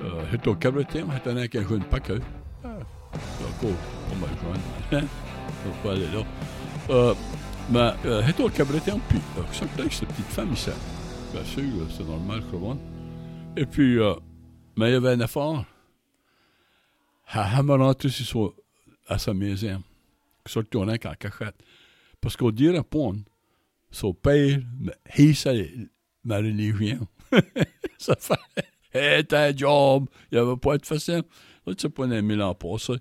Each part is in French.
Euh, j'étais au Cabretin, j'étais avec un jeune paquet. Ah, encore pas mal jeune. Je ne pas aller là. Euh, mais euh, j'étais au Cabretin, puis euh, ça que cette petite femme ici. Bien sûr, c'est normal, crois. Et puis, euh, mais il y avait une affaire. Elle m'a rentré sur son- à sa maison. Surtout en cachette. Parce qu'au dire à Pond, son père, il c'est ma religion. ça fait, hey, t'as job, il avait pas de facile. Là, tu sais pas un mille ans passé.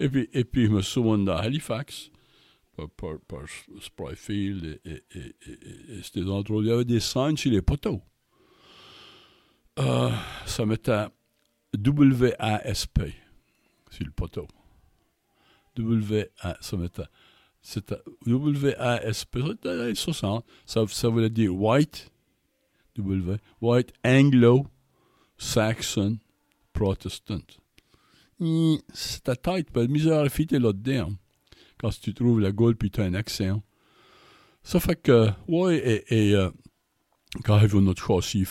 Et puis, et puis, je me souviens dans Halifax, par, par, par Spryfield et, et, et, et, ces endroits, il y avait des signes sur les poteaux. Euh, ça mettait WASP sur le poteau. W, A, ça mettait c'était WASP, c'était dans les 60. Ça, ça voulait dire White, W, White Anglo Saxon Protestant. Hum, C'était tête, pas de misère à là-dedans. Quand tu trouves la Gaule puis tu as un accent. Ça fait que, ouais, et, et euh, quand notre châssis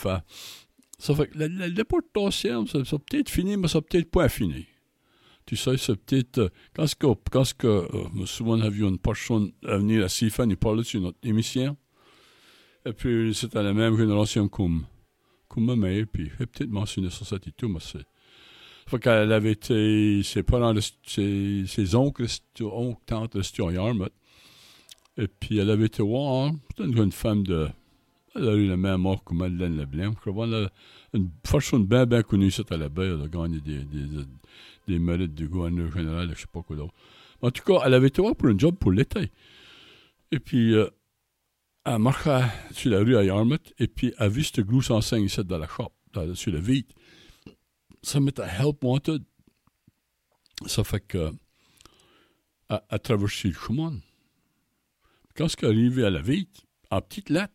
ça fait que la, la déportation, ça, peut-être fini, mais ça peut être pas fini. Tu sais, c'est peut-être. euh, quand ce que, quand ce que euh, me souviens, avions une personne venir à Sifa, il parlait sur notre émission. Et puis, c'était la même génération comme, comme ma mère, puis j'ai peut-être mentionné ça et tout, mais c'est. Fait qu'elle avait été. Ses parents, ses, ses oncles, oncles, tantes, Yarmouth. Et puis, elle avait été voir, une jeune femme de. Elle a eu la même mort que Madeleine Leblanc. Je crois une personne bien, bien connue, c'était à la baie, elle a gagné des, des, des mérites du gouverneur général, je ne sais pas quoi d'autre. En tout cas, elle avait été voir pour un job pour l'été. Et puis, euh, elle marchait sur la rue à Yarmouth, et puis elle vu cette grosse enseigne ici dans la shop, dans- sur la vitre. Ça mettait Help Wanted. Ça fait que, elle traversé le chemin. Quand elle est arrivée à la vitre, en petite lettre,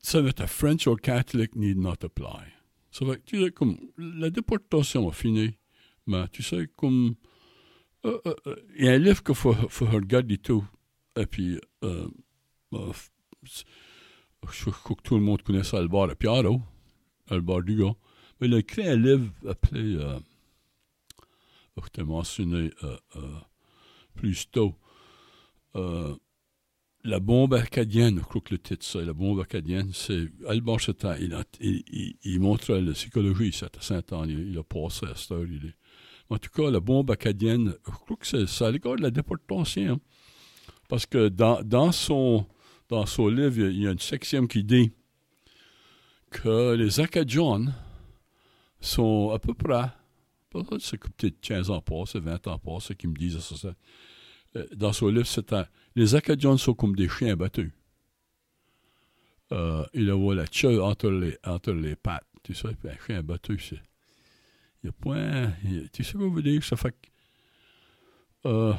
ça mettait French or Catholic need not apply. Ça fait que, tu sais, comme la déportation a fini, mais tu sais, comme. euh, euh, euh, Il y a un livre qu'il faut, faut regarder tout. Et puis, euh, euh, je crois que tout le monde connaît ça, Albar Piaro, Albar Dugas. Mais il a écrit un livre appelé. Euh, oh, je t'ai mentionné euh, plus tôt. La bombe acadienne, je crois que le titre, c'est La bombe acadienne, c'est Alban Chetin. Il, il, il, il montrait la psychologie, à Saint-Anne. Il, il a passé à cette heure. Il est. En tout cas, la bombe acadienne, je crois que c'est à l'égard de la déportation. Parce que dans, dans, son, dans son livre, il y a- une section qui dit que les Acadiens sont à peu près, peut-être c'est que peut-être 15 ans passés, 20 ans passés, qui me disent ça. ça. Euh, Dans son livre, c'est un- les Acadiens sont comme des chiens battus. Euh, il a la queue entre les, entre les pattes. Tu sais, un chien battu, c'est. Il n'y a point. tu sais je veux dire? Ça fait que. Euh,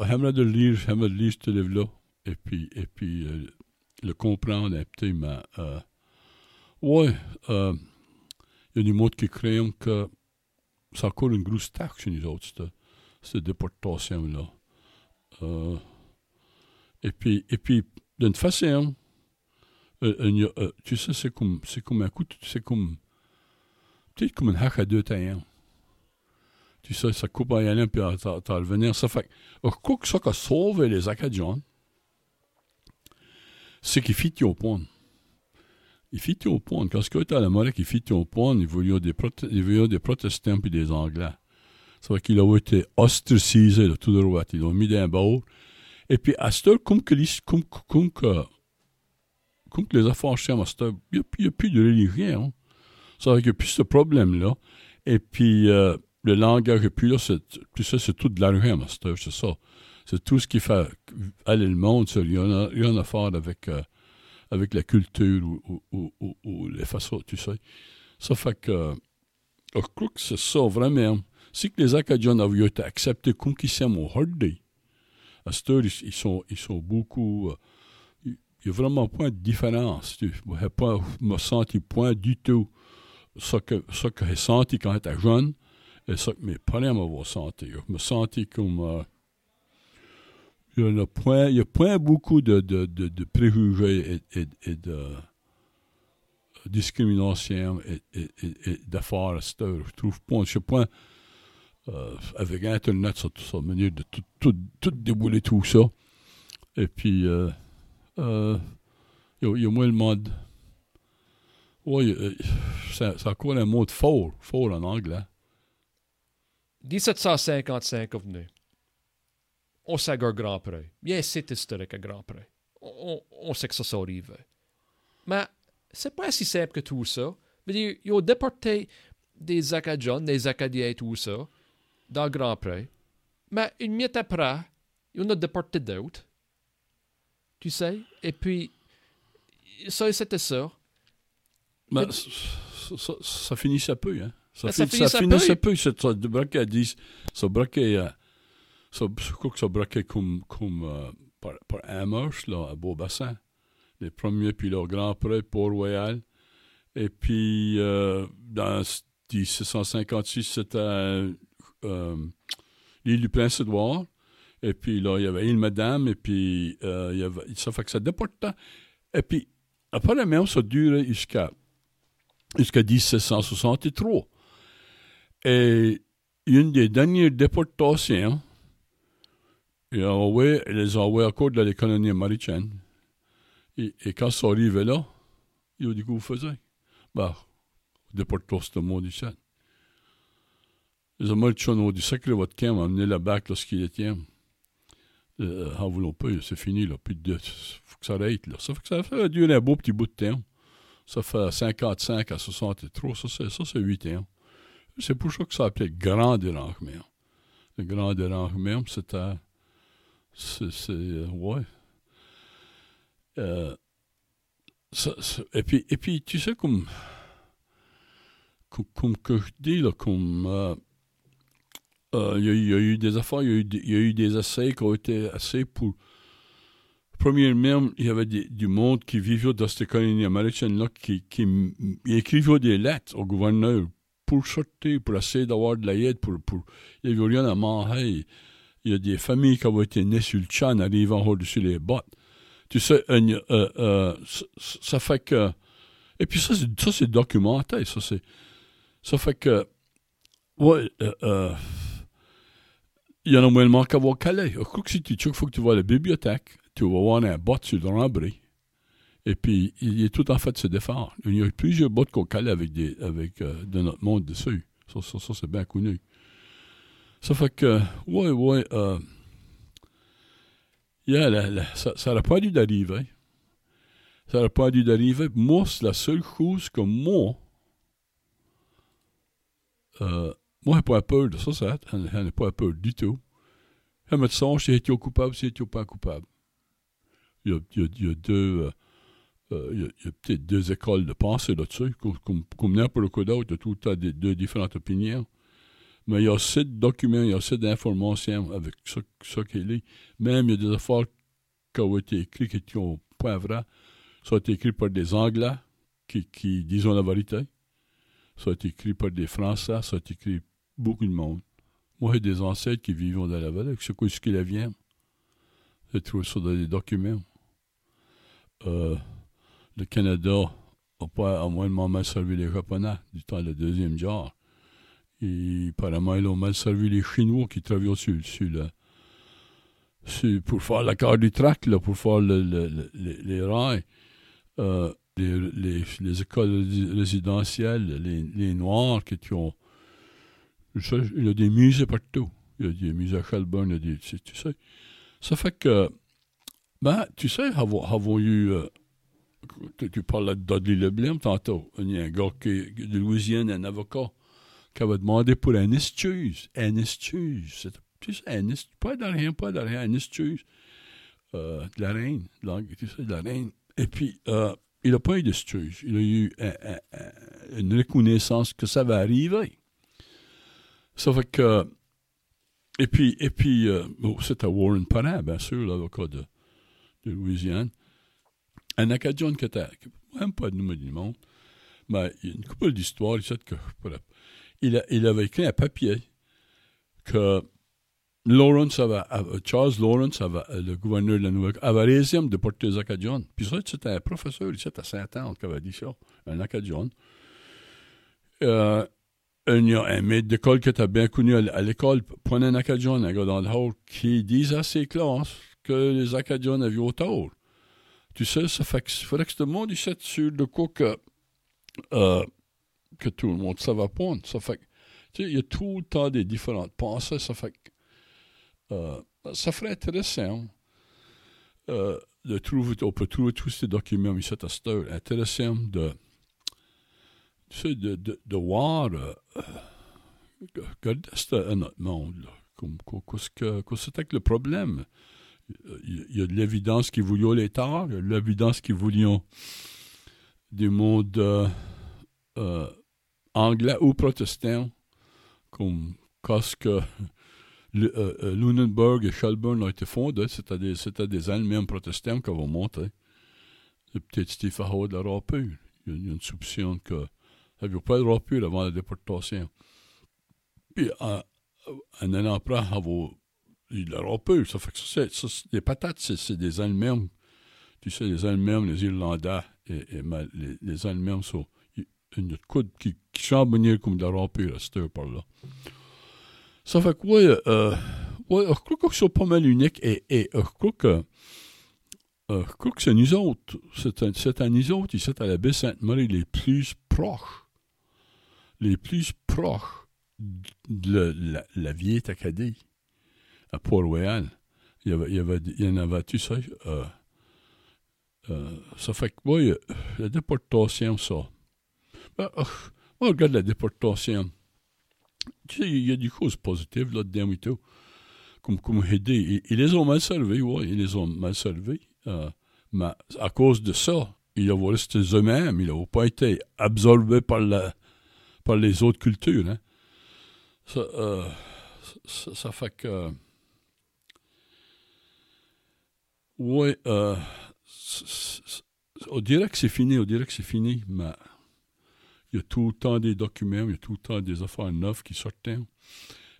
j'aimerais de lire, j'aimerais de lire ce livre-là. Et puis, et puis euh, le comprendre un petit, mais. Euh, ouais, euh, y a des mots qui créent que c'est encore une grosse taxe chez nous autres, cette, cette déportation-là. Euh, et puis, et puis d'une façon, euh, euh, euh, tu sais, c'est comme, c'est comme un coup, c'est comme, peut-être comme une hache à deux taillants. Sais, ça coupe à y aller, puis à t'en revenir. Ça fait, que, que ça qui a sauvé les Acadiens, c'est qu'ils fit au point. Ils fit au point. Quand ce que à la monnaie qui fit au point, ils voulaient des, prote- ils des protestants puis des anglais. Ça fait qu'il a été ostracisé de tout le droit. Ils l'ont mis dans un bateau. Et puis, à cette heure, comme que, les- comme, comme que, comme que les affaires chères, à cette heure, il n'y a, plus de religion. hein. Ça fait qu'il n'y a plus ce problème-là. Et puis, euh, le langage puis là, ça, c'est tout de l'argent, c'est ça. C'est tout ce qui fait aller le monde, ça. Il n'y a rien à faire avec, euh, avec la culture ou, les façons, tu sais. Ça fait que, euh, je crois que c'est ça, vraiment. Si les Acadiens avaient été acceptés comme qu'ils sont au Hardy, à cette heure, ils, sont, ils sont beaucoup. euh, il n'y a vraiment pas de différence. Tu ne pas me senti point du tout ce que, ce que j'ai senti quand j'étais jeune et ce que mes parents m'avaient senti. Je me senti comme. euh, il y a point, y a point beaucoup de, de, de, préjugés et, et, de discrimination et, et, d'affaires à cette heure. Je trouve pas, je sais pas, euh, avec Internet, ça, ça manière de tout, tout, tout débouler tout ça. Et puis, euh, il, y a, moins le mode. Oui, c'est encore un mot de fort en anglais. 1755 est venu. On sait un Grand Prix. Bien, c'est historique un Grand Prix. On, on, sait que ça, ça arrive. Mais c'est pas si simple que tout ça. dire, ils ont déporté des Acadiens, des Acadiens et tout ça, dans le Grand Prix. Mais une minute après, ils ont déporté d'autres. Tu sais? Et puis, ça, c'était ça. Mais ça, ça, ça, finissait peu, hein? Ça, ça, fin, ça finissait peu, ça, ça braquait à 10. Ça braquait, euh, ça, je crois que ça braquait comme, comme euh, par, par Amherst, là, à Beaubassin. Les premiers, puis le Grand Prix, Port-Royal. Et puis, euh, dans 1656, c'était euh, l'île du Prince-Édouard. Et puis là, il y avait l'île Madame, et puis euh, il y avait, ça fait que ça déportait. Et puis, apparemment, ça durait jusqu'à jusqu'à 1763. Et une des dernières déportations, il a envoyé, les a envoyés à cause de la colonie américaine. Et, quand ça arrivait là, il a dit que vous faisiez? Bah, déportons ce monde ici. Les Américains ont dit sacré votre camp, amenez la bac lorsqu'il était. Euh, en voulant pas, c'est fini, là. Plus de. faut que ça arrête, là. Ça fait que ça fait durer un beau petit bout de temps. Ça fait 55 à 63, ça c'est, ça c'est 8 ans. C'est pour ça que ça s'appelait grand dérangement. Le grand dérangement, c'était. C'est. euh, ouais. Euh, ça, et, puis, et puis, tu sais, comme. Comme, comme que je dis, là, comme. Euh, il y, a eu des affaires, il y, y, a eu des essais qui ont été assez pour. Premièrement, il y avait du monde qui vivait dans cette colonie américaine-là qui, qui écrivait des lettres au gouverneur pour sortir, pour essayer d'avoir de l'aide, pour, pour, il n'y avait rien à manger. Il y a des familles qui ont été nées sur le chan arrivant au-dessus des bottes. Tu sais, euh, euh, euh, ça fait que. Et puis ça, ça c'est documenté. Ça, c'est, ça fait que. Ouais, euh, il y en a moins qu'à voir Calais. Je crois que si tu faut que tu vois la bibliothèque, tu vas voir un bot sur le rembris. Et puis, il est tout en fait de se défendre. Il y a plusieurs bottes qu'on Calais avec, des, avec euh, de notre monde dessus. Ça, ça, c'est bien connu. Ça fait que, ouais, ouais, euh, yeah, la, la, ça n'aurait pas dû d'arriver. Ça n'aurait pas dû d'arriver. Moi, c'est la seule chose que moi, euh, moi, j'ai pas peur de ça, ça. Je n'ai pas peur du tout. Un médecin, si tu es coupable, si n'es pas coupable. Il y a, il y a, il y a deux, euh, euh, il y a, peut-être deux écoles de pensée là-dessus, comme, comme, n'importe quoi d'autre, il y a tout le temps des, deux différentes opinions. Mais il y a assez de documents, il y a assez d'informations avec ça, ça qu'il est. Même il y a des affaires qui ont été écrites qui sont pas vraies. Ça a été écrit par des Anglais qui, qui disent la vérité. Ça a été écrit par des Français, ça a été écrit beaucoup de monde. Moi, j'ai des ancêtres qui vivent dans la vallée. Sais quoi ce qu'il vient? J'ai trouvé ça dans des documents. Euh, le Canada n'a pas moins mal servi les Japonais du temps de la deuxième genre. Et apparemment, ils ont mal servi les Chinois qui travaillaient sur, sur sur, pour faire la carte du track, là, pour faire le, le, les, rails. Euh, les, les, les, écoles résidentielles, les, Noirs qui ont il y a des musées partout. Il y a des musées à Shelburne, il a tu sais. Ça fait que, ben, tu sais, avons eu, euh, tu, parles de Dudley Leblanc tantôt. Il y a un gars qui, de Louisiane, un avocat, qui avait demandé pour un excuse. Un excuse. Tu sais. Pas de rien, pas de rien, un excuse. Euh, de la reine. Tu de la reine. Et puis, euh, il n'a pas eu d'excuse. Il a eu un, un, un, une reconnaissance que ça va arriver. Ça fait que. Et puis, et puis euh, bon, c'était Warren Parent, bien sûr, l'avocat de Louisiane. Un Acadien qui était, même pas de numéro du monde, mais il y a une couple d'histoires, il, que, il, avait écrit un papier que Lawrence avait, Charles Lawrence, euh, le gouverneur de la Nouvelle, avait réussi à me déporter les Acadiens. Puis ça, c'était un professeur ici à Saint-Anne qui avait dit ça, un Acadien. Euh, un, un maître d'école que tu as bien connu à, l'école, prenait un Acadien, un gars dans le hall, qui disait à ses classes que les Acadiens avaient tort. Tu sais, ça fait que, faudrait que le monde ici sur de quoi que, euh, que tout le monde savait pas. Ça fait tu sais, il y a tout le temps des différentes pensées. Ça fait euh, ça ferait intéressant euh, de trouver, on peut trouver tous ces documents ici à cette. Intéressant de, tu sais, de, de, de voir, euh, euh, regarder un autre monde, là. Comme, qu'est-ce que, que c'était que le problème? Il y a- il y a de l'évidence qu'ils voulaient tares, il y a de l'évidence qu'ils voulaient des mondes euh, euh, anglais ou protestants, comme quand ce que le- euh, euh, Lunenburg et Shelburne ont été fondés, c'était des, Allemands protestants qui avaient monté. C'est peut-être Steve Howard la rapure. Il y a- il une soupçon que ça n'avait pas de avant la déportation? Puis, un, an après, avoir il la rapure. Ça fait que ça, c'est, ça, les patates, c'est, des Allemands. Tu sais, les Allemands, les Irlandais et, les, les sont de coude qui, qui chambonnent comme de la rapure à cette heure par là. Ça fait que, ouais, euh, ouais, je crois que c'est pas mal unique et, et je crois que, je crois que c'est nous autres, c'est, un- c'est à nous autres, ici à la baie Sainte-Marie, les plus proches, les plus proches de la, la vieille Acadie à Port-Royal. Il y, en avait, tu sais, euh, euh, ça fait que, oui, euh, la déportation, ça. Ben, moi, regarde la déportation. Tu sais, il y a des choses positives là-dedans et tout. Comme, comme aider. Ils, les ont mal servis, oui, ils les ont mal servis. Euh, mais à cause de ça, ils ont resté eux-mêmes. Ils n'ont pas été absorbés par, les autres cultures. Hein. Euh, ça fait que. Oui, euh, on dirait que c'est fini, on dirait que c'est fini, mais il y a tout le temps des documents, il y a tout le temps des affaires neuves qui sortent.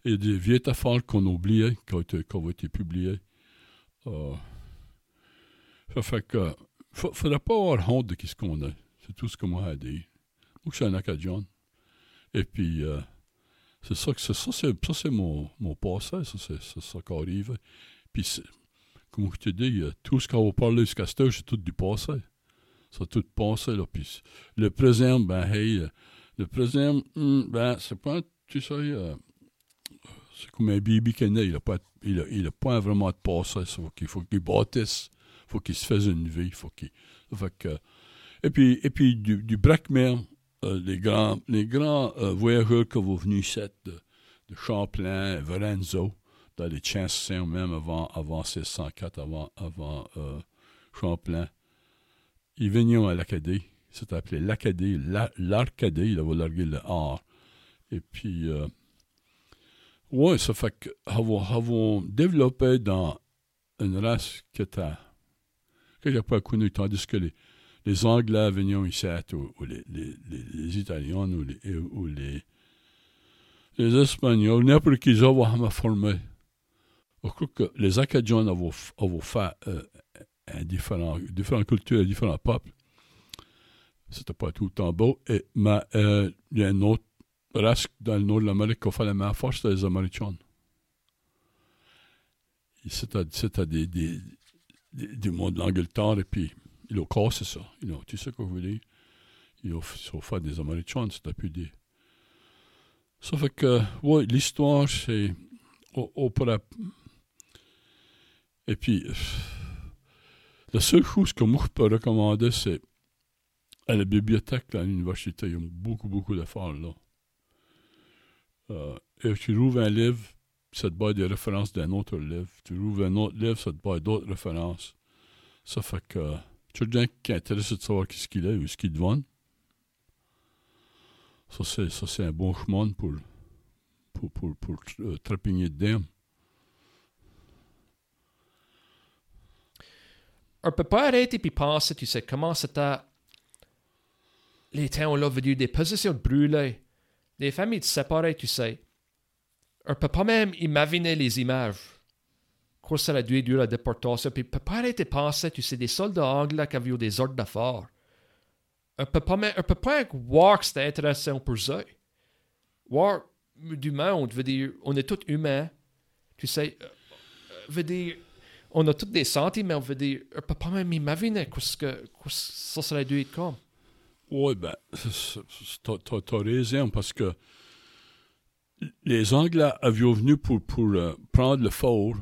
Il y a des vieilles affaires qu'on oubliait, qui ont été, qui ont été publiées. Euh, ça fait que, il ne faudrait pas avoir honte de ce qu'on a. C'est tout ce que moi j'ai dit. Moi, je suis un Acadien. Et puis, euh, c'est ça que c'est ça, c'est, ça, c'est mon, mon passé, ça, c'est, c'est ça qui arrive. Puis, comme je te dis, tout ce qu'on va parler jusqu'à cette heure, c'est tout du passé. C'est tout passé, là. Puis, le présent, ben, hey, euh, le présent, hum, ben, c'est pas, tu sais, euh, c'est comme un bébé qui est né, il n'a pas, il a, il a pas vraiment de passé, ça. Faut qu'il faut qu'il bâtisse, faut qu'il se fasse une vie, faut qu'il, et puis, et puis du, du Brackmere, euh, les grands, les grands euh, voyageurs qui vont venus ici, de, de Champlain, Varenzo, dans les chansons même avant, avant 1604, avant, avant euh, Champlain. Ils venaient à l'Acadie. C'était appelé l'Acadie, la- l'Arcadie, il avait largué le R. Et puis, euh, ouais, ça fait que, avons, avons développé dans une race que t'as, que j'ai pas connue, tandis que les, les Anglais venaient ici, ou, les, les, les, Italiens, ou les, les, les Espagnols, n'importe qui avaient formé. Je crois que les Acadiens avaient fait euh, un différent, différentes cultures différents peuples. C'était pas tout le temps beau. Mais euh, il y a une autre race dans le nord de l'Amérique qui a fait la même force, c'était les Américains. C'était des, des, des, du monde de l'Angleterre, et puis ils ont cassé ça. Tu sais quoi je veux dire? Ils ont, ils ont fait des Américains, c'était plus des. Ça fait que, ouais, l'histoire, c'est. On, on. Et puis, euh, la seule chose que moi je peux recommander, c'est à la bibliothèque à l'université. Il y a beaucoup, beaucoup d'affaires là. Euh, et tu ouvres un livre, ça te bat des références d'un autre livre. Tu ouvres un autre livre, ça te bat d'autres références. Ça fait que quelqu'un qui est intéressé de savoir ce qu'il est ou ce qu'il devine. Ça, c'est, ça, c'est un bon chemin pour, pour, pour, pour euh, trépigner dedans. On peut pas arrêter puis penser, tu sais, comment c'était. Les temps là veut dire des positions brûlées, des familles séparées, tu sais. On peut pas même imaginer les images. Quoi ça a dû être la déportation. Puis, peut pas arrêter de penser, tu sais, des soldats anglais qui avaient eu des ordres d'affaires. On peut pas même, on peut pas voir que c'était intéressant pour ça. Voir du monde, veut dire, on est tous humains. Tu sais, euh, veut dire, on a tous des sentiments, veut dire, on peut pas même imaginer ce que, ça serait dû être comme. Oui, ben, t'as as raison, parce que les Anglais avaient venu pour, pour euh, prendre le fort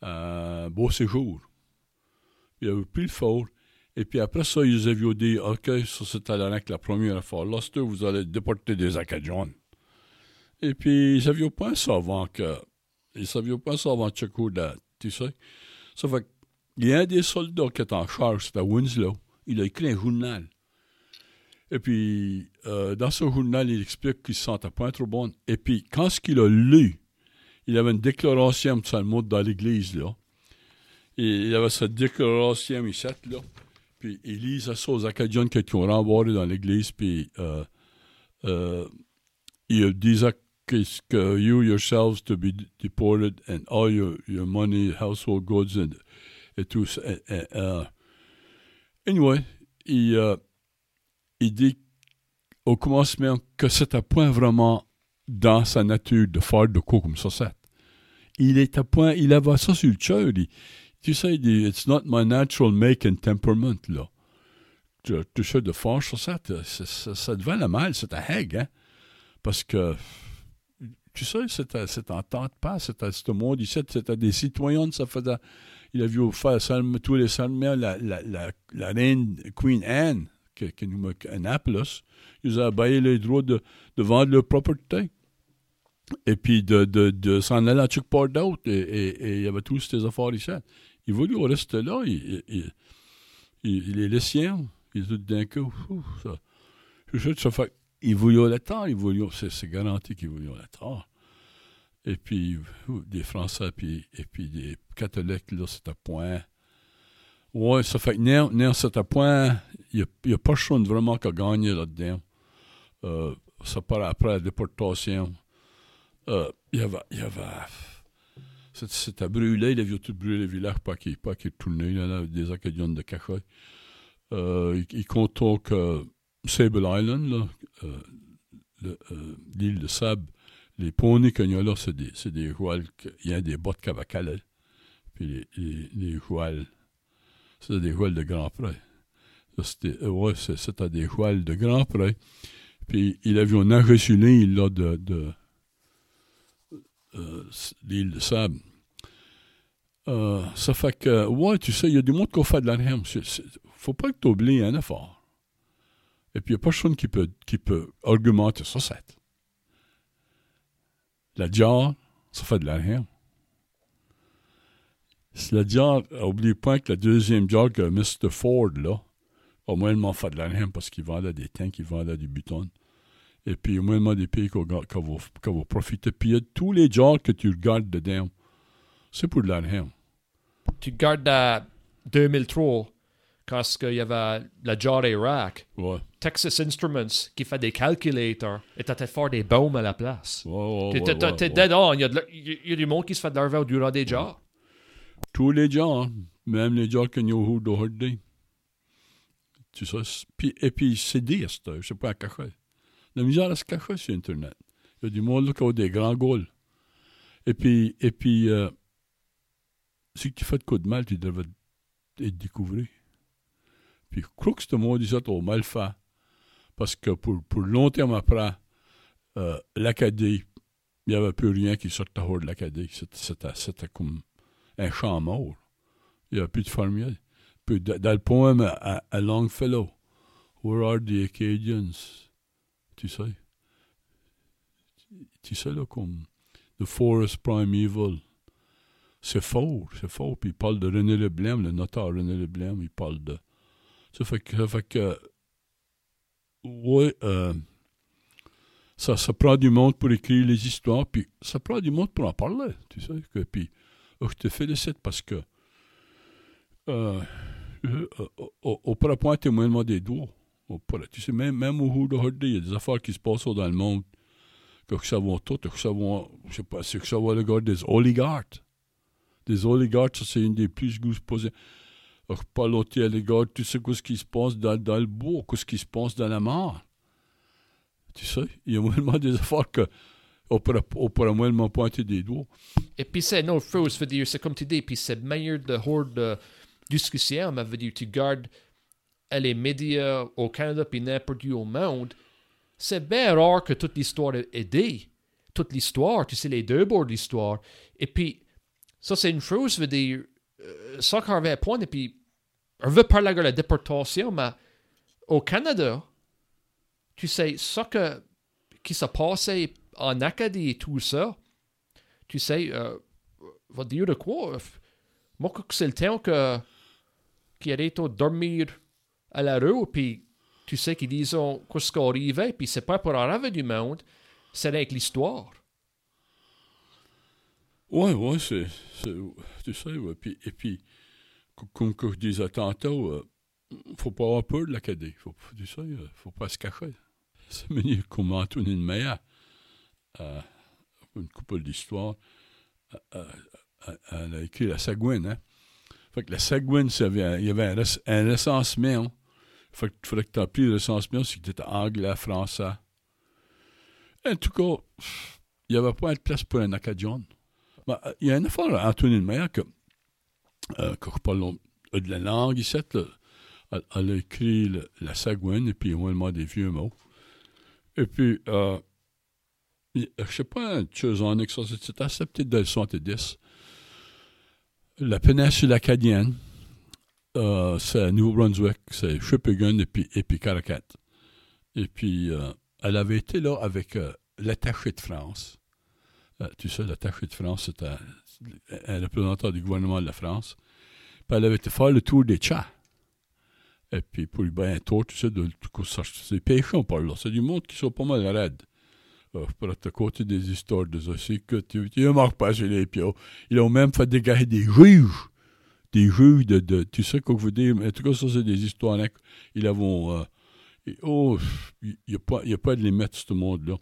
à euh, Beau Séjour. Ils avaient pris le fort, et puis après ça, ils avaient dit OK, ça c'était la première fois. Là, vous allez déporter des Acadiens. Et puis, ils savaient pas ça avant que. Ils savaient pas ça avant Tchekou, tu sais. Ça fait il y a un des soldats qui est en charge, c'était Winslow. Il a écrit un journal. Et puis, euh, dans ce journal, il explique qu'il se sentait pas trop bon. Et puis, quand ce qu'il a lu, il avait une déclaration de mot dans l'église, là. Il avait cette déclaration ici, là. Puis, il lisait ça aux Acadiens qui ont renvoyé dans l'église, puis euh, euh, il que you yourselves to be deported and all your, your money, household goods and, et tout ça. Uh, anyway, il, uh, il dit au commencement que c'était point vraiment dans sa nature de faire de quoi comme ça. Il était point, il avait ça sur le cœur. Tu sais, il dit, it's not my natural make and temperament, là. Tu, sais, de faire ça, ça, ça, ça devait le mal, c'était heg, hein. Parce que tu sais, c'était, c'était en temps de passe, c'était ce monde ici, c'était des citoyens, ça faisait. Il a vu faire tous les salmiers, la, la, la, reine Queen Anne, qui, qui nous Annapolis, ils ont baillé les droits de, de vendre leur propriété. Et puis de, de, de s'en aller à Chuckport d'autres, et, et, il y avait tous ces affaires ici. Il voulait rester là, il, il, il, il est le sien, il d'un coup, ça. Je fait ils voulaient le temps, c'est, garanti qu'ils voulaient le temps. Et puis, des Français puis, et puis des catholiques, là, à point. Ouais, ça fait que non, c'est à point, il n'y a, pas chose vraiment qui a gagné là-dedans. Euh, ça part après la déportation. Euh, il y avait. Il y avait c'était brûlé, il avait tout brûlé le village, pas qu'il pas qu tournait, là, des Acadiens de Cachet. Euh, il, il compte que Sable Island, l'île de Sable, les poneys qu'il y a là, c'est des, c'est des il y a des bottes cavacales, puis les, les, les c'est des jouals de grand près. C'était, c'était des jouals de grand près. Puis il avait un sur l'île là, de, de euh, l'île de Sable. Euh, ça fait que, ouais, tu sais, il y a du monde qui fait de l'argent. Faut pas que tu oublies un effort. Et puis, il n'y a personne qui peut, qui peut argumenter ça, c'est. La diable, ça fait de l'argent. Si la diable, n'oublie pas que la deuxième diable que Mr. Ford, là, au moins, il fait de l'argent parce qu'il vendait des tanks, il vendait des butons. Et puis, au moins, des pays qui vont profiter. Puis, il y tous les diables que tu regardes dedans. C'est pour de l'argent. Tu regardes à 2003, quand il y avait la Jar Iraq, Texas Instruments qui fait des calculators et t'as faire des baumes à la place. T'es dead on. Il y, a du monde qui se fait de l'argent durant des jars. Tous les jars, même les jars que nous avons aujourd'hui. Tu sais, et puis c'est dit, c'est pas à cacher. La misère à se cacher sur Internet. Il y a du monde qui a des grands goals. Et puis, et puis euh, si tu fais de coup de mal, tu devrais être découvert. Puis, crois que ce disait au mal fait. Parce que pour, pour longtemps après, euh, l'Acadie, il n'y avait plus rien qui sortait de l'Acadie. C'était comme un champ mort. Il n'y avait plus de fermiers. Puis, dans le poème à, Longfellow, Where are the Acadians? Tu sais? Tu sais, là, comme The Forest Primeval. C'est faux, c'est faux. Puis il parle de René Leblanc, le notaire René Leblanc, il parle de ça fait que, ça fait euh, ça, ça prend du monde pour écrire les histoires, puis ça prend du monde pour en parler, tu sais. Que, puis oh, je te félicite parce que euh, euh, on pourra point témoigner des doigts. Tu sais, même, même au Houda il y a des affaires qui se passent dans le monde que savons tout, que savons, je sais pas, c'est que savons le gars des oligarques. Des oligarques, ça, c'est une des plus grosses posées. Pas l'autre oligarque, tu sais ce qui se passe dans, dans le bourg, ce qui se passe dans la mare. Tu sais, il y a vraiment des affaires que on pourrait, on moins pointer des doigts. Et puis c'est autre chose, veut dire, c'est comme tu dis, puis c'est meilleur de hors de discussion, mais veut dire, tu gardes les médias au Canada puis n'importe où au monde, c'est bien rare que toute l'histoire est dit. Toute l'histoire, tu sais, les deux bords de l'histoire. Et puis, ça, c'est une chose, veut dire, euh, ça qu'on avait un point, et puis, on veut parler de la déportation, mais au Canada, tu sais, ça que, qui s'est passé en Acadie et tout ça, tu sais, euh, va dire de quoi? Moi, c'est le temps que, qu'il allait dormir à la rue, puis tu sais qu'ils disent qu'est-ce qui arrivait, puis c'est pas pour rêve du monde, c'est avec l'histoire. Oui, oui, c'est, tu sais, ouais. Et puis, comme, je disais tantôt, euh, faut pas avoir peur de l'Acadie. Faut, tu sais, euh, faut pas se cacher. C'est mieux comme Antoine Meyer, euh, une couple d'histoires, euh, elle a écrit la Sagouine, hein. Fait que la Sagouine, il y avait un, un recensement fait qu'il fallait que tu appris le recensement si tu étais anglais, français. En tout cas, il n'y avait pas de place pour un Acadien. Euh, il y a une affaire, Antoine Meyer, que, euh, parle de la langue ici, elle, elle, a écrit la sagouine et puis moins des vieux mots. Et puis, euh, je sais pas, chose en c'était peut-être de 70. La péninsule acadienne, euh, c'est New Brunswick, c'est Shippigan et puis, et puis Caracat. Et puis, euh, elle avait été là avec euh, l'attaché de France. Tu sais, l'attaché de France, c'était un, représentant du gouvernement de la France. Puis elle avait été le tour des chats. Et puis, pour lui bien un tour, tu sais, de, c'est péchant par là. C'est du monde qui sont pas mal raides. Euh, pour à côté des histoires de aussi que tu ne remarques pas chez les pieds. Ils ont même fait dégager des juges des juges de, Tu sais quoi je veux dire? En tout cas, ça, c'est des histoires. Ils avons. Euh, oh, il n'y a, pas, a pas de limite, ce monde-là.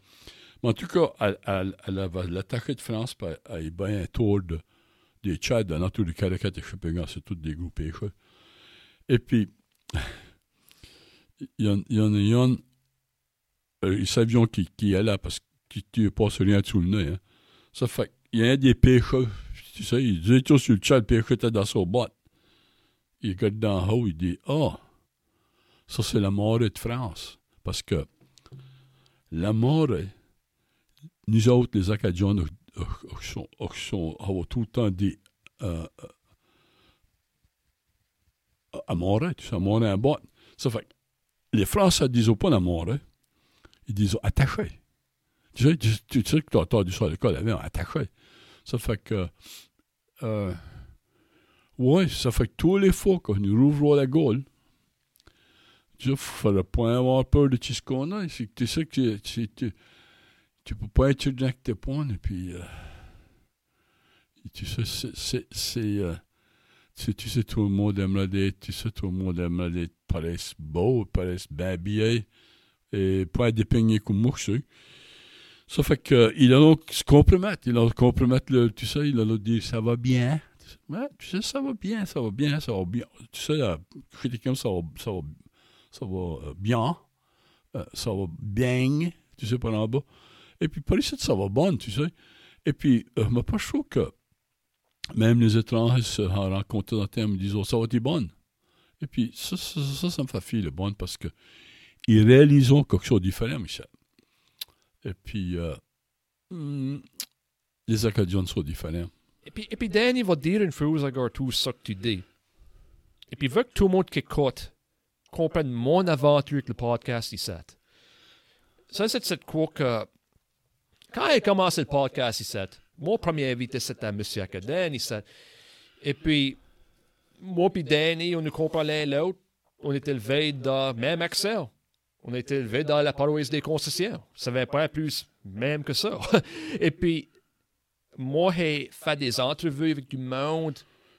Mais en tout cas, elle, elle, elle de France, elle est bien un tour de, des Tchads, dans l'entour du Caracat et Chopin, c'est tous des groupes. Et puis, il y en, a un, euh, ils savions qui, qui est là parce qu'il ne passe rien sous le nez. Hein. Ça fait il y a un des pécheux tu sais, il dit tout sur le chat, puis il était dans son boîte. Il regarde d'en haut, il dit Ah, oh, ça c'est la mort de France. Parce que la mort, nous autres, les Acadiens, avons tout le temps dit euh, euh, à mort, tu sais, à mort en boîte. Ça fait les Français ne disent pas la mort, ils disent attaché. Tu sais, tu, sais que tu as entendu ça à l'école, attaché. Ça fait que euh, oui, ça fait que tous les fois qu'on nous rouvre la gueule, il ne fallait pas avoir peur de ce qu'on a. Tu sais que tu, tu, tu peux pas être avec tes points. Et puis, euh, tu sais, c'est. euh, tu, tu, sais, tout le monde aimerait être, tu sais, tout le monde aimerait être paraisse beau, paraisse bien habillé, et pas dépeigné comme moi, je sais. Ça fait qu'il a donc se compromettre. Il a compromettre, le, tu sais, il a dit ça va bien. Tu sais, ça va bien, ça va bien, ça va bien. Tu sais, critiquer ça va, ça va, ça va euh, bien, euh, ça va bien, tu sais, par en bas. Et puis par ici, ça va bon, tu sais. Et puis, euh, je pas chaud que même les étrangers se rencontrent dans le terme, ils disent, oh, ça va être bon. Et puis, ça, ça, ça, ça me fait filer bon parce que ils réalisent quelque chose de différent, Michel. Et puis, euh, hmm, les Acadiens sont différents. Et puis, et puis Danny va dire une chose à tout ça que tu dis. Et puis, veut que tout le monde qui écoute comprenne mon aventure avec le podcast. Ça, c'est cette quoi que, quand il commencé le podcast ici, mon premier invité, c'était M. Acadien ici. Et puis, moi et Danny, on nous comprend l'un l'autre. On était élevés dans même Excel. On a été élevé dans la paroisse des concessions. Ça ne pas plus même que ça. Et puis, moi, j'ai fait des entrevues avec du monde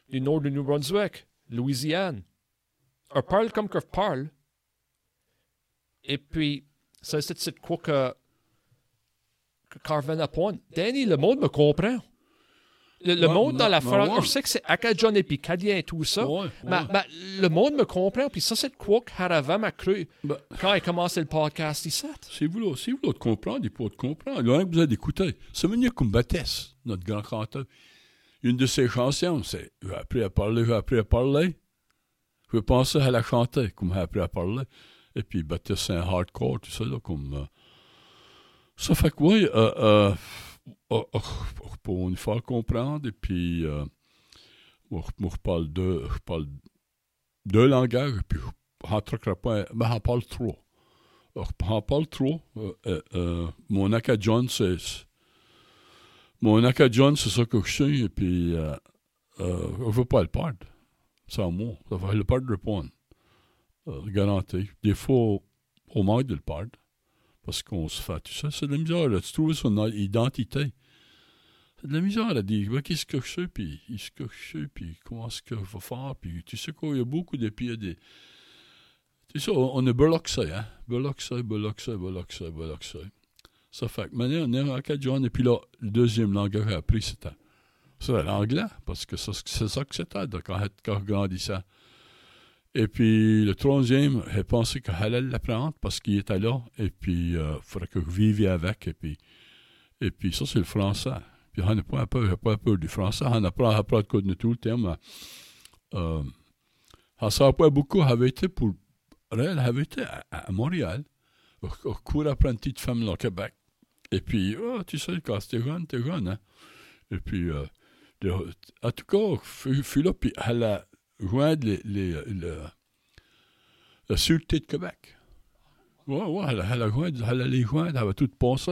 du nord de New Brunswick, Louisiane. On parle comme qu'on parle. Et puis, ça, c'est quoi que quand on revient à point, Danny, le monde me comprend. Le, le Ouais, monde dans la France, ouais. je sais que c'est Acadian et puis Cadien et tout ça, Ouais, mais, le monde me comprend, puis ça, c'est quoi que Haravan m'a cru Ben, quand il a commencé le podcast ici? si vous voulez, si vous voulez comprendre, il faut te comprendre. Il y a que vous avez écouté. C'est venu comme Battès, notre grand chanteur. Une de ses chansons, c'est « J'ai appris à parler, j'ai appris à parler ». Je penser à la chanter, comme j'ai appris à parler. Et puis Battès, c'est un hardcore, tout ça, là, comme... euh, Ça fait que, oui, euh, euh, oh, oh, oh, pour une fois comprendre, et puis... Euh, je parle deux, je parle deux langages, et puis je pas... Mais j'en parle trop. Alors, j'en parle trop. Euh, euh, euh, mon acadien, c'est. Mon acadien, c'est ça que je sais, et puis. Euh, euh, je ne veux pas le perdre. Sans moi. Ça va le perdre répondre. Euh, garanti. Des fois, au manque de le perdre. Parce qu'on se fait. Tu sais, c'est de la misère, là. Tu trouves son identité. C'est de la misère à dire, ben, qu'est-ce que je sais, puis que je sais, puis comment est-ce que je vais faire, puis tu sais quoi, il y a beaucoup de pieds, des. C'est ça, on est berloxé, hein. Berloxé, berloxé, berloxé, berloxé. Ça fait que maintenant, on est en acadien, et puis là, le deuxième langage que j'ai appris, c'était c'était l'anglais, parce que ça, c'est ça que c'était quand, quand je grandissais. Et puis le troisième, j'ai pensé que j'allais l'apprendre parce qu'il était là, et puis il faudrait que je viviez avec, et puis, et puis ça, c'est le français. Puis on n'a pas peur, pas peur du français, on apprend à apprendre de tout le temps, euh, ça sert pas beaucoup, j'avais été pour réel, j'avais été à, à Montréal, au, au cours apprenti de femme au Québec. Et puis, oh, tu sais, quand t'es jeune, t'es jeune, hein. Et puis, euh, de- en tout cas, je suis là, puis elle a joindre les, les, le- la Sûreté de Québec. Ouais, ouais, elle, elle joint- elle allait joindre, elle avait tout pensé.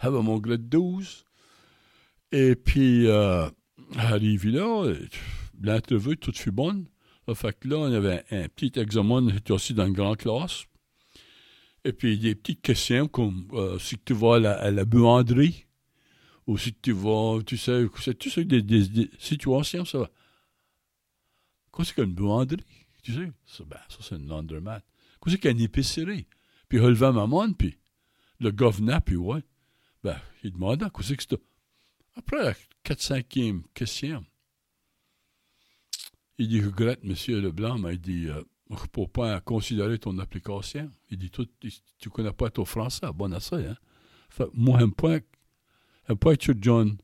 Elle avait mon grade 12. Et puis, euh, elle arrive là, l'entrevue, tout fut bonne. Ça fait que là, on avait un, petit examen, on était aussi dans une grande classe. Et puis, des petites questions comme euh, si tu vas à la, la buanderie, ou si tu vas, tu sais, c'est tu sais, des, des- des situations, ça va? Qu'est-ce qu'une buanderie? Tu sais, ça, ben, ça c'est une laundromat. Qu'est-ce qu'une épicerie? Puis, il relevait ma main, puis le gars venait, puis ouais. Ben, il demandait, qu'est-ce que c'était? Après la 4-5e question, il dit, regrette, monsieur Leblanc, mais il dit, euh, peux pas considérer ton application. Il dit, Toi, tu connais pas ton français, bon à ça, hein. Fait, moi, pas, j'aime pas que John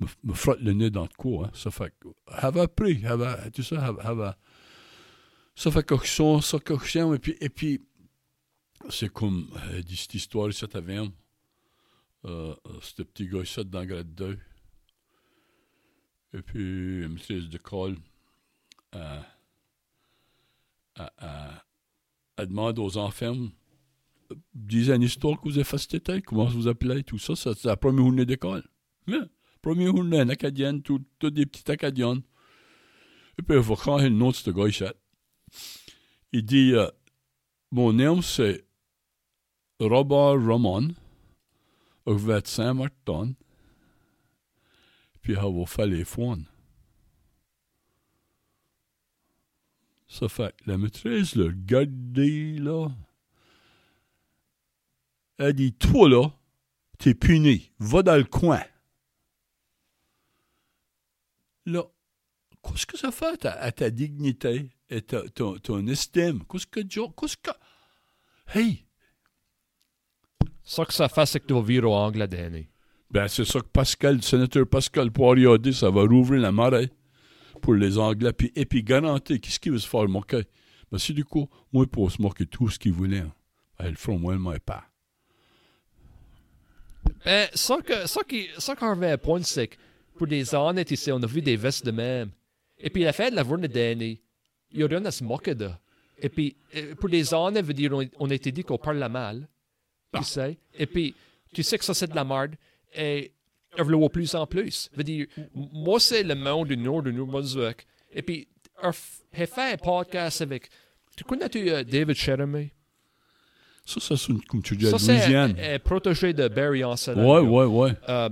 me, me frotte le nez dans le cou, hein. Ça fait que, j'avais appris, j'avais, tu sais, j'avais, j'avais- ça fait sens, ça j'aime, et puis, et puis, c'est comme, euh, dit cette histoire, ça t'avait, euh, euh, ce petit gars, ça, dans grade 2. Et puis, la maîtrise d'école, euh, elle, elle- demande aux enfants, euh, disez une histoire que vous avez fait cet été, comment vous appelez, tout ça, ça, c'est la première journée d'école. Première journée, une acadienne, tout, tout des petites acadiennes. Et puis, il va quand nom de ce gars. Il dit, euh, mon nom, c'est Robert je vais être Saint-Martin, puis elle va faire les foins. Ça fait que la maîtresse le regardé, là. Elle dit, toi, là, t'es puni. Va dans le coin. Là, qu'est-ce que ça fait à ta, à ta dignité et ta, ton, ton estime? Qu'est-ce que, Joe- qu'est-ce que... Hey! Ça que ça fait, c'est que tu vas virer au anglais, Danny. Ben, c'est ça que Pascal, le sénateur Pascal Poirier a dit, ça va rouvrir la marée pour les Anglais. Puis, et puis, garanti, qu'est-ce qu'il veut se faire moquer? Ben, c'est du coup, moi, pour se moquer tout ce qu'il voulait. hein. Ben, le moi, le pas. Ben, ça que, ça qui, ça à point, c'est que pour des années ici, on a vu des vestes de même. Et puis, la fin de la journée d'année, il y a rien à se moquer de. Et puis, euh, pour des années, veut dire, on, on a été dit qu'on parle mal. Tu sais? Et puis, tu sais que ça, c'est de la merde. Et on veut le voir plus en plus. Veut dire, moi, c'est le monde du nord de Nouveau-Brunswick. Et puis, j'ai fait un podcast avec. Tu connais-tu euh, David Sheremy? Ça, ça sonne comme tu dis Ça, c'est Louisiane. un, un protégé de Barry Anselin. Ouais, ouais, ouais. Euh,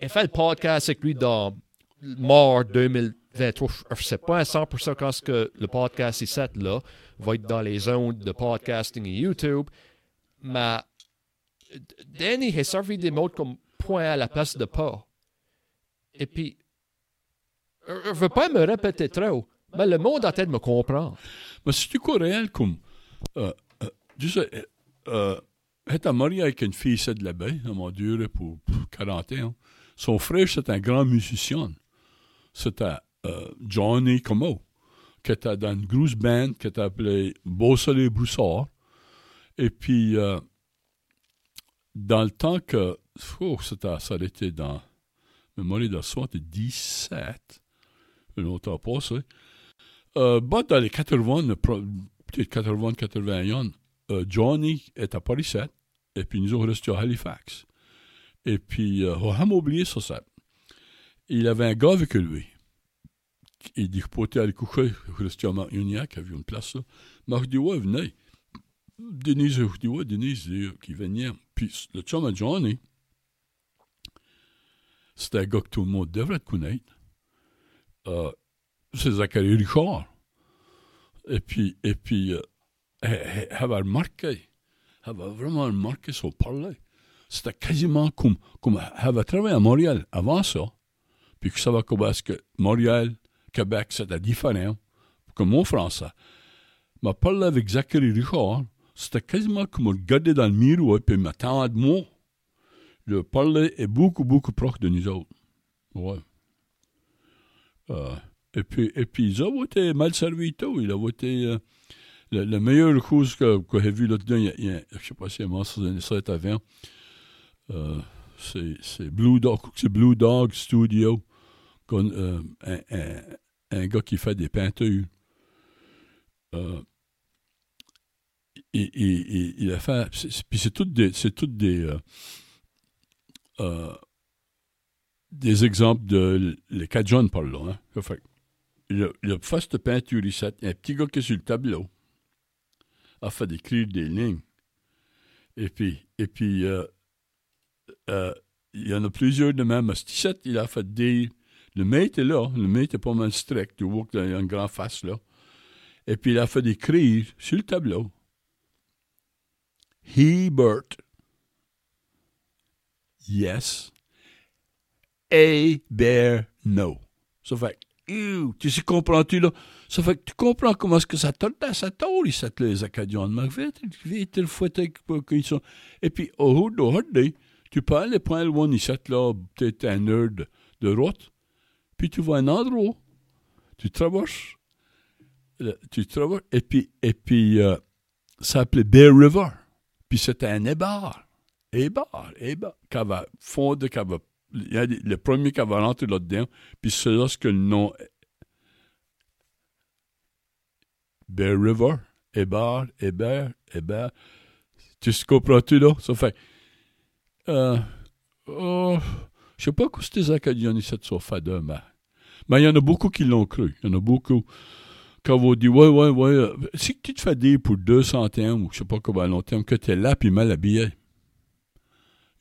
il fait le podcast avec lui dans mort 2023. Je ne sais pas à 100% quand que le podcast set là va être dans les zones de podcasting et YouTube, mais Danny a servi des mots comme point à la place de pas. Et puis, je ne veux pas me répéter trop, mais le monde a tête me comprendre. Mais c'est quoi réel comme. Euh, euh, tu sais, euh, était marié avec une fille de la baie, ça m'a duré pour, pour 40 ans. Son frère, c'était un grand musicien. C'était euh, Johnny Como, qui était dans une grosse band qui était appelée Beau Soleil Broussard. Et puis, euh, dans le temps que. Oh, c'était, été dans. Mémoire de 77, longtemps passé. Euh, bah, dans les 80, le pro- peut-être 80, 81, euh, Johnny est à Paris 7, et puis nous sommes restés à Halifax. Et puis, euh, on a oublié ça, ça. Il avait un gars avec lui. Il dit, poté à le coucher, resté à Marignac, avait une place là. Marc dit, ouais, venez. Denise, je dis, ouais, Denise, dit, qui venait. Puis, le chum Johnny, c'était un gars que tout le monde devrait connaître. Euh, c'est Zachary Richard. Et puis, et puis, euh, elle, elle avait remarqué, elle avait vraiment remarqué son parler. C'était quasiment comme, comme avait travaillé à Montréal avant ça, puis que ça va comme est-ce que Montréal, Québec, c'était différent, comme mon français. Mais parler avec Zachary Richard, c'était quasiment comme regarder dans le miroir, puis m'attendre de moi. Le parler est beaucoup, beaucoup proche de nous autres. Ouais. Euh, et puis, et puis, ils ont été mal servis tout. Il a été euh, le, le meilleur chose que, que j'ai vu là-dedans. Je ne sais pas si c'est moi, c'est est avant. Euh, c'est Blue Dog, Blue Dog Studio. qu'on, euh, un, un, un gars qui fait des peintures. Euh, il, il, il, a fait. Puis c'est toutes des. C'est toutes des. euh, euh, des exemples de les quatre jeunes par là. Hein. Fait, il, a, il a fait cette peinture un petit gars qui est sur le tableau. A fait écrire des lignes. Et puis, et puis euh, euh, il y en a plusieurs de même. Stisset, il a fait des. Le mate est là. Le mate est pas mal strict. Tu vois qu'il y a une grande face là. Et puis il a fait écrire sur le tableau. He Bert. Yes. Bear no. Ça fait tu sais, comprends-tu là? Ça fait que tu comprends comment est-ce que ça tourne dans sa tour, les Acadiens. Qu'ils sont. Et puis, au haut de tu peux aller prendre loin ici, là, peut-être un heure de, route, puis tu vois un endroit, tu traverses, tu traverses, et puis, et puis, euh, ça s'appelait Bear River. Puis c'était un ébar. Ébar, ébar, qui avait fondé, qui avait le premier qui va rentrer là-dedans, puis c'est là ce que le nom. Bear River, Hébar, Hébert, Hébert. Tu comprends-tu là? Ça fait. Euh, oh, je sais pas quoi ces Acadiens ici sont fadeux, mais. Mais il y en a beaucoup qui l'ont cru. Il y en a beaucoup. Quand vous dites, ouais, ouais, ouais, euh, si tu te fais dire pour 200 ans, ou je sais pas combien longtemps, que tu es là, puis mal habillé.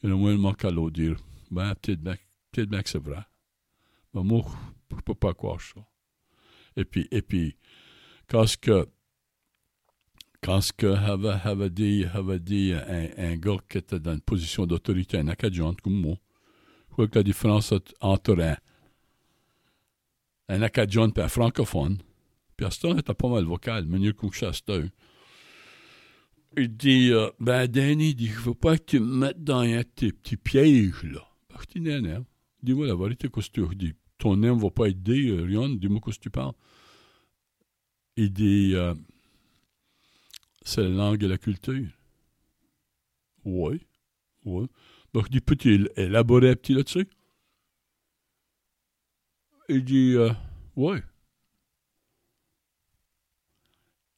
Il y en a moins qu'à l'autre dire. Ben, peut-être bien, que c'est vrai. Mais moi, je peux pas croire ça. Et puis, et puis quand ce que, quand ce que avait, dit, un, gars qui était dans une position d'autorité, un acadien comme moi, crois que la différence entre un, un acadien et un francophone, puis à ce temps, était pas mal vocal, mais mieux qu'on chasteau. Il dit, euh, ben, Danny, il je veux pas que tu me mettes dans un tes petits pièges, là. Parce que tu. Dis-moi la vérité, qu'est-ce que tu dis? Ton nom va pas aider, euh, rien, dis-moi qu'est-ce que tu parles. Il dit, euh, c'est la langue et la culture. Oui, oui. Donc, je dis, peux-tu élaborer un petit là-dessus? Il dit, euh, oui.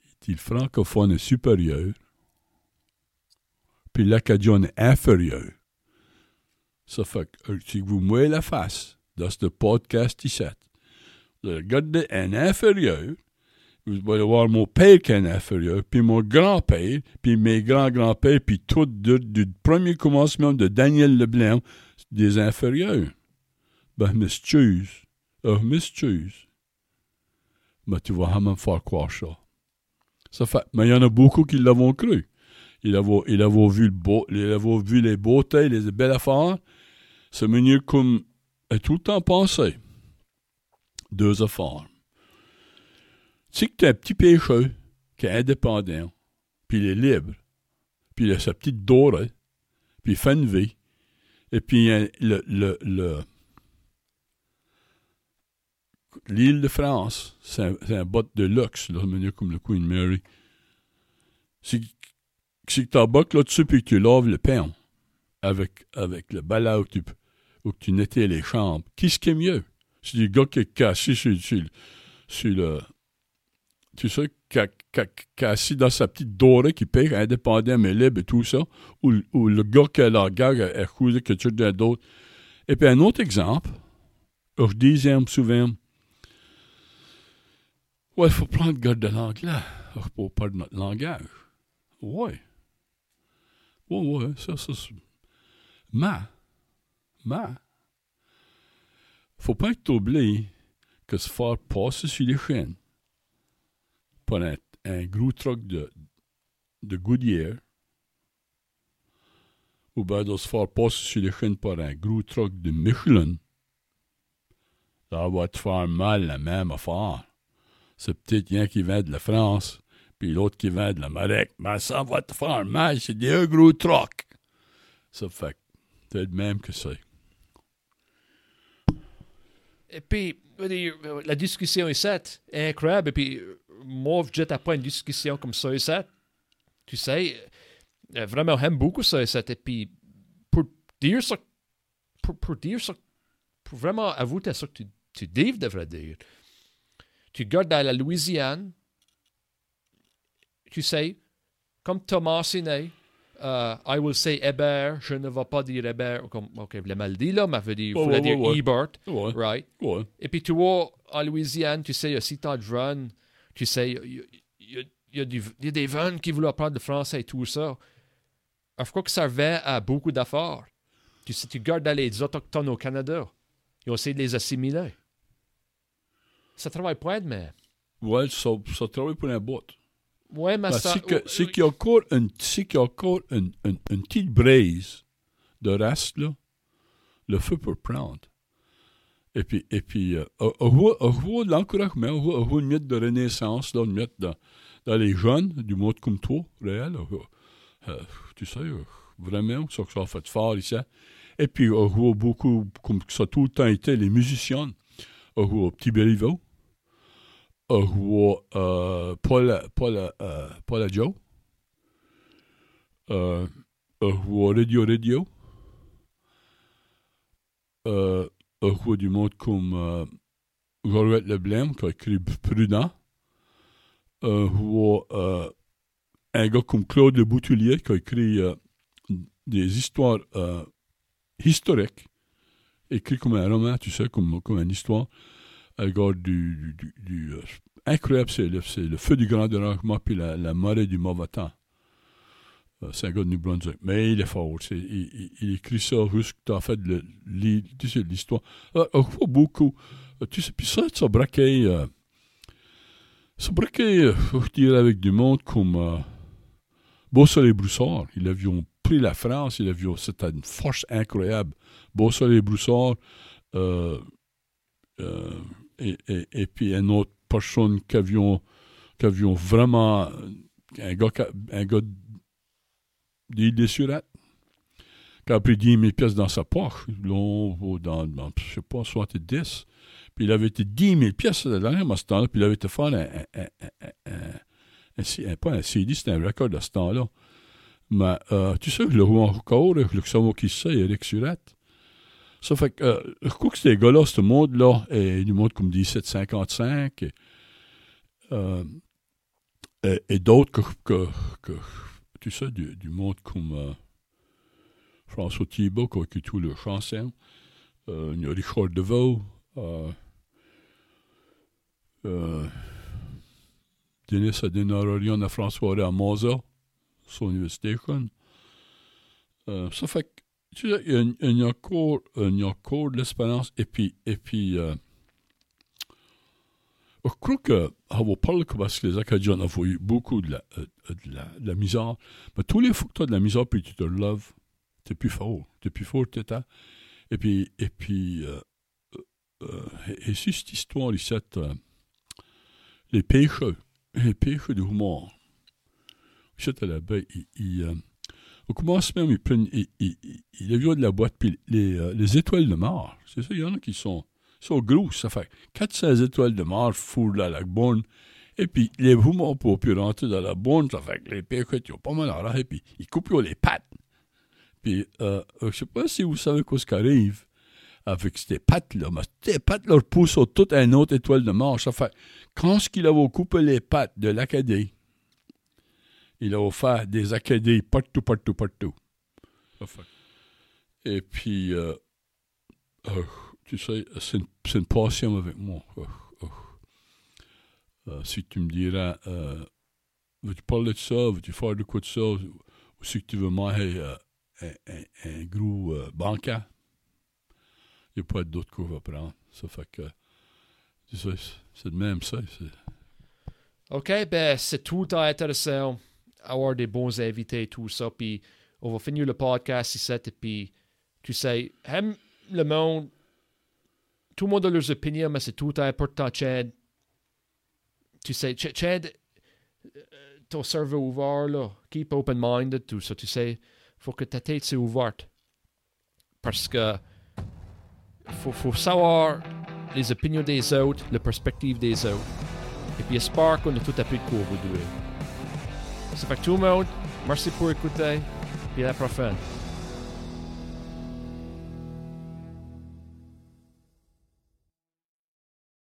Il dit, le francophone est supérieur, puis l'acadien est inférieur. Ça fait que euh, si vous mouillez la face dans ce podcast ici, vous regardez un inférieur, vous allez voir mon père qui est inférieur, puis mon grand-père, puis mes grands-grands-pères, puis tout de- du premier commencement de Daniel Leblanc, des inférieurs. Ben, m'excuse. Euh, m'excuse. Ben, tu vas même faire croire ça. Ça fait, mais il y en a beaucoup qui l'avons cru. il avait, il avait vu le beau, il avait vu les beautés, les belles affaires. C'est mieux comme, a tout le temps pensé. Deux affaires. Tu sais que t'es un petit pécheur qui est indépendant, puis il est libre, puis il a sa petite dorée, puis il fait vie, et puis le, le, le l'île de France, c'est un, c'est bot de luxe, là, comme le Queen Mary. Si, si tu embarques là-dessus puis que tu laves le pain avec, le balai où tu, tu nettoies les chambres, qu'est-ce qui est mieux? C'est du gars qui est cassé sur, sur le. Tu sais, qui a, a assis dans sa petite dorée qui paye indépendant mais libre et tout ça, ou, ou le gars qui la gare à cause que tu as d'autres. Et puis un autre exemple, je disais souvent, ouais, il faut prendre garde de l'anglais pour perdre notre langage. Ouais. Ouais, ouais, ça, ça. Mais, mais, faut pas que tu oublies que se faire passer sur les chaînes par un, un gros truck de, de Goodyear, ou bien de se faire passer sur les chaînes par un gros truck de Michelin, ça va te faire mal la même affaire. C'est peut-être qui vient de la France, puis l'autre qui vient de l'Amérique, mais ça va te faire mal, c'est des gros trucks. Ça fait le même que c'est. Et puis, la discussion est incroyable. Et puis, moi, je n'étais pas une discussion comme ça ici. Tu sais, euh, vraiment, j'aime beaucoup ça ici. Et puis, pour dire ça, pour, pour dire ça, pour vraiment avouer ce que tu, tu devrais devrais dire, tu regardes dans la Louisiane, tu sais, comme Thomas mentionné, euh, I will say Hébert, je ne vais pas dire Hébert, comme, ok, je l'ai mal dit là, mais je veux dire, Ouais, ouais, ouais. Ebert, Ouais, right? Et puis tu vois, en Louisiane, tu sais, il y a si tu sais, il y y a- y y des jeunes qui veulent apprendre le français et tout ça. Je crois que ça servait à beaucoup d'affaires. Tu sais, tu regardes dans les Autochtones au Canada, ils ont essayé de les assimiler. Ça travaille pas, mais... Ouais, ça, ça travaille pour un bout. Ouais, mais Ben, ça... c'est que- c'est qu'il y a encore une, y a encore une, une, une petite braise de reste, là. Le feu peut prendre. Et puis, et puis, euh, on voit de l'encouragement, on voit une miette de renaissance, là, une miette dans, les jeunes, du monde comme toi, réel. euh, tu sais, euh, vraiment, ça, ça fait fort ici. Et puis, on voit beaucoup, comme ça tout le temps été, les musiciens. On voit Petit Béliveau. On voit euh, Paul, Paul, euh, Paul Joe. Euh, on voit Radio Radio. Euh, on voit du monde comme euh, Jorette Leblanc, qui a écrit Prudent. On voit euh, un gars comme Claude Boutulier, qui a écrit euh, des histoires euh, historiques, écrit comme un roman, tu sais, comme, comme une histoire. Gars du, du, du- du, euh, incroyable, c'est le, le feu du grand dérangement puis la, la marée du mauvais temps. Euh, c'est un gars de New Brunswick. Mais il est fort. il, il- il écrit ça tu as fait l'histoire. Euh, on voit beaucoup. Euh, tu sais, puis ça, ça braquait. Euh, ça braquait, euh, faut dire, avec du monde comme euh, Beausoleil Broussard. Ils avaient pris la France. Ils avaient, c'était une force incroyable. Beausoleil Broussard. Euh, euh, et, et, et puis une autre personne qui avions, qui avions vraiment un gars, qui a- un gars d'île des Surettes qui a pris 10 000 pièces dans sa poche, là, ou dans, sais pas, soit 10. Puis il avait été 10 000 pièces la à ce temps-là, puis il avait été faire un, un, pas un CD, c'était un record à ce temps-là. Mais euh, tu sais, je le vois encore, le savons qui c'est, Eric Surette. Ça fait que, euh, je crois que ces gars-là, ce monde-là, est du monde comme 1755, et, euh, et, et d'autres que, que, que, tu sais, du, du monde comme euh, François Thibault, qui a écrit tout le chanson. Euh, il y a Richard Deveau, euh, euh, Denis François Moza, son université. Euh, ça fait que tu sais, y a, encore, encore l'espérance. Et puis, et puis euh, Je crois que, parlé parce que les Acadiens ont eu beaucoup de la, euh, de la, de la misère. Mais tous les fois que tu as de la misère puis tu te lèves, tu es plus fort. Tu es plus fort, tu Et puis, et puis, euh, euh, et, et c'est cette histoire ici, euh, les péchés, les péchés du humour. Ici, à la baie, il, il, euh, au commencement, il, prennent, il, il, il a vu de la boîte, puis les, euh, les étoiles de Mars, c'est ça, il y en a qui sont, sont gros, ça fait 400 étoiles de Mars fourrent dans la bonne, et puis les humours pour plus rentrer dans la bonne, ça fait que les péchés, ils ont pas mal à et puis ils coupent les pattes. Puis, euh, je sais pas si vous savez quoi ce qui arrive avec ces pattes-là, mais ces pattes-là poussent sur toute une autre étoile de Mars. Ça fait, quand ce qu'il avait coupé les pattes de l'Acadie, il a offert des Acadies partout, partout, partout. Ça fait. Et puis, euh, euh, tu sais, c'est une, une passion avec moi. Euh, euh. Euh, si tu me diras, veux-tu parler de ça, veux-tu faire de quoi de ça, ou si tu veux manger un, un, gros banquet, il n'y a pas d'autre qu'on va prendre. Ça fait que, tu sais, c'est de même ça. OK, ben, c'est tout intéressant avoir des bons invités et tout ça. Puis, on va finir le podcast ici. Et puis, tu sais, aime le monde. Tout le monde a leurs opinions, mais c'est tout temps important, Chad. Tu sais, Ch- Chad, euh, ton cerveau ouvert, là. Keep open-minded, tout ça. Tu sais, faut que ta tête soit ouverte. Parce que faut, faut savoir les opinions des autres, la perspective des autres. Et puis j'espère qu'on a tout appris de quoi vous deux. Ça fait tout le monde, merci pour écouter, puis à la prochaine.